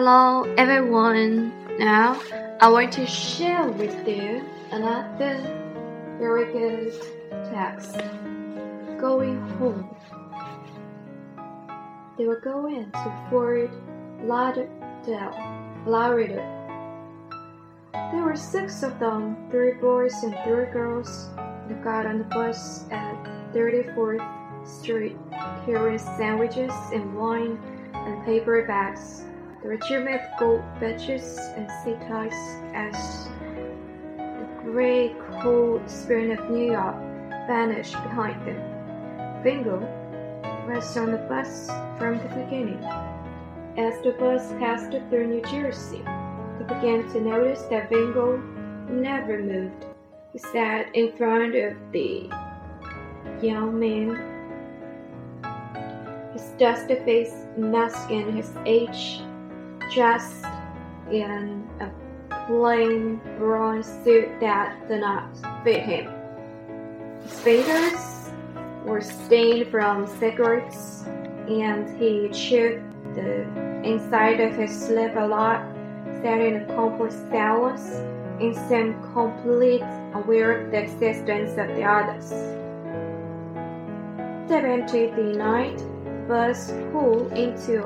Hello everyone. Now I want to share with you another very good text. Going home. They were going to Fort Lauderdale, Florida. There were six of them, three boys and three girls. They got on the bus at 34th Street, carrying sandwiches and wine and paper bags. The regiment gold badges and sea ties as the grey cold spring of New York vanished behind them. Vingo was on the bus from the beginning. As the bus passed through New Jersey, they began to notice that Vingo never moved. He sat in front of the young man, his dusty face masking his age dressed in a plain brown suit that did not fit him. His fingers were stained from cigarettes, and he chewed the inside of his lip a lot, sat in a complete silence and seemed complete aware of the existence of the others. Step into the night bus pulled into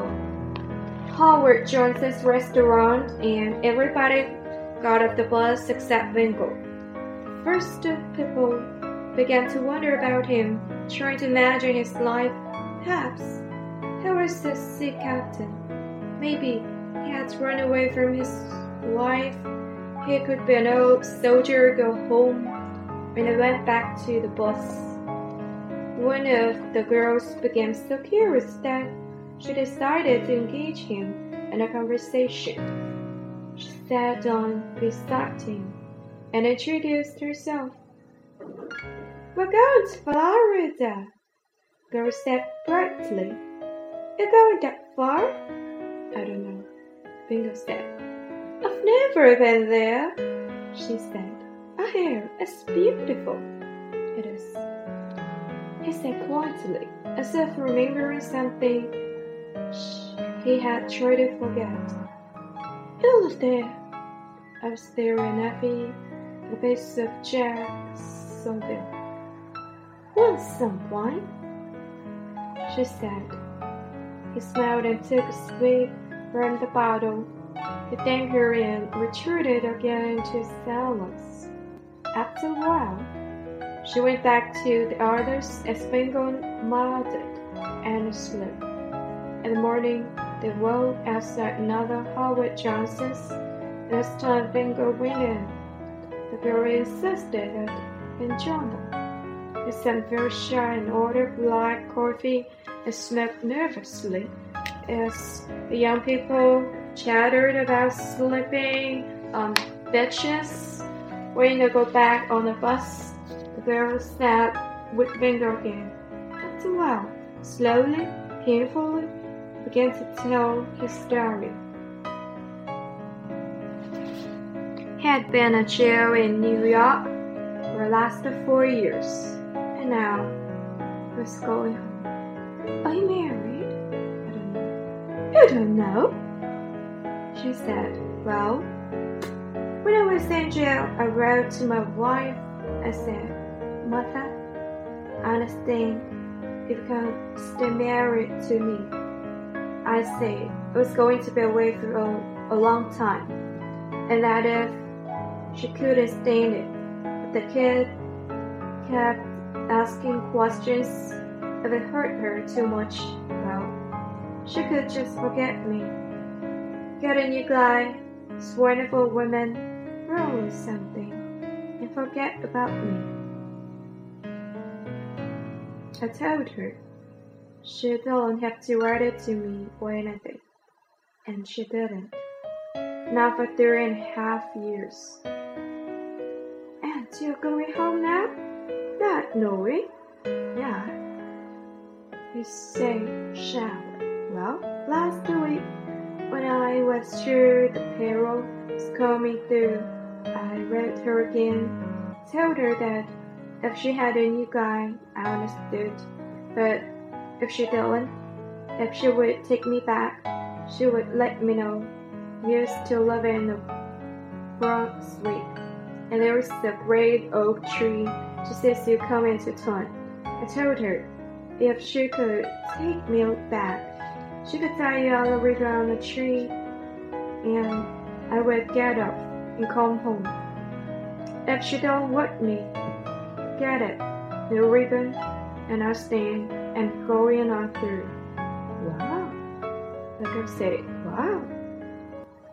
Howard Johnson's restaurant, and everybody got off the bus except Vingo. First, people began to wonder about him, trying to imagine his life. Perhaps he was a sea captain. Maybe he had run away from his wife. He could be an old soldier, go home, and I went back to the bus. One of the girls became so curious that she decided to engage him in a conversation. She sat down beside him and introduced herself. We're going to Florida, girl said brightly. You're going that far? I don't know, Vingo said. I've never been there, she said. I hear it's beautiful. It is. He said quietly, as if remembering something he had tried to forget. I was there. I was there in Effie, the base of something. Want some wine? She said. He smiled and took a swig from the bottle. He her and retreated again into silence. After a while, she went back to the others as Vingo nodded and slept. In the morning, they woke outside another Howard Johnson's. This time, Vingo in. The girl insisted that join them. He seemed very shy and ordered black coffee and smoked nervously as the young people chattered about sleeping on benches. When they go back on the bus, the girl sat with Vingo again. A while, slowly, painfully, began to tell his story. He had been a jail in New York for the last four years, and now he was going home. Are you married? I don't know. You don't know? She said, Well, when I was in jail, I wrote to my wife I said, Mother, I understand if you can stay married to me. I said I was going to be away for a, a long time, and that if she couldn't stand it, but the kid kept asking questions if it hurt her too much, well, she could just forget me. Get a new guy, this wonderful woman, roll something, and forget about me. I told her. She don't have to write it to me or anything. And she didn't. Not for three and a half years. And you're going home now? Not knowing? Yeah. You say shallow. Well, last week, when I was sure the payroll was coming through, I read her again, told her that if she had a new guy, I understood. But if she didn't, if she would take me back, she would let me know. used to live in the Brunswick, and there was a great oak tree just as you come into town. I told her if she could take me back, she could tie a yellow ribbon on the tree, and I would get up and come home. If she don't want me, get it, no ribbon, and I stand and going on through. Wow, like I said, wow.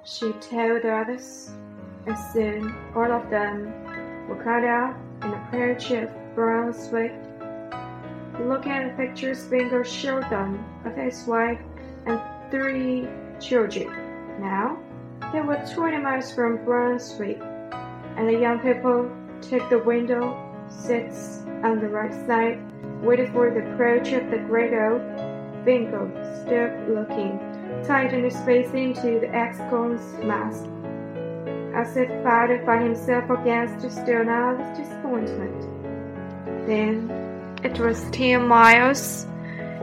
She told the others, and soon all of them were cut out in a of brown sweat. Looking at the pictures Vingo showed them of his wife and three children. Now, they were 20 miles from Brunswick, and the young people took the window seats on the right side, waited for the approach of the great oak. Vingo stood looking, tightened his face into the ex-con's mask, as if fighting by himself against the stern of disappointment. Then it was ten miles,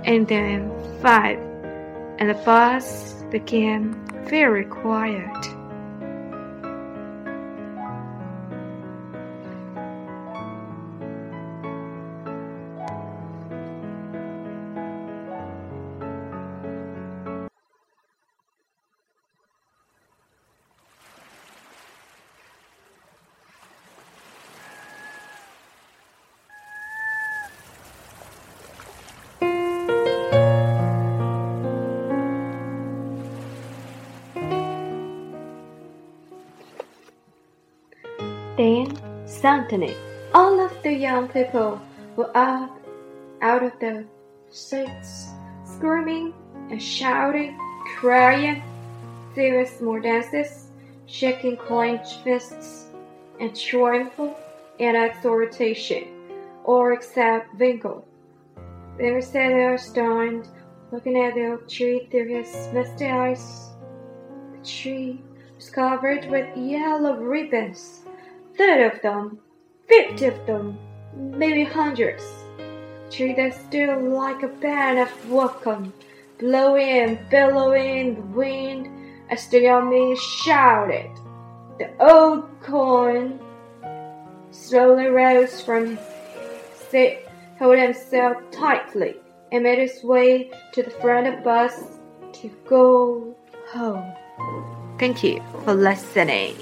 and then five, and the bus became very quiet. Suddenly, all of the young people were up out of the seats, screaming and shouting, crying. There more dances, shaking clenched fists, and triumphal and exhortation, all except Winkle. There sat there stunned, looking at the oak tree through his misty eyes. The tree was covered with yellow ribbons thirty of them, fifty of them, maybe hundreds. Treated still like a band of welcome, blowing and billowing in the wind as the man shouted. The old coin slowly rose from his seat, held himself tightly, and made his way to the front of the bus to go home. Thank you for listening.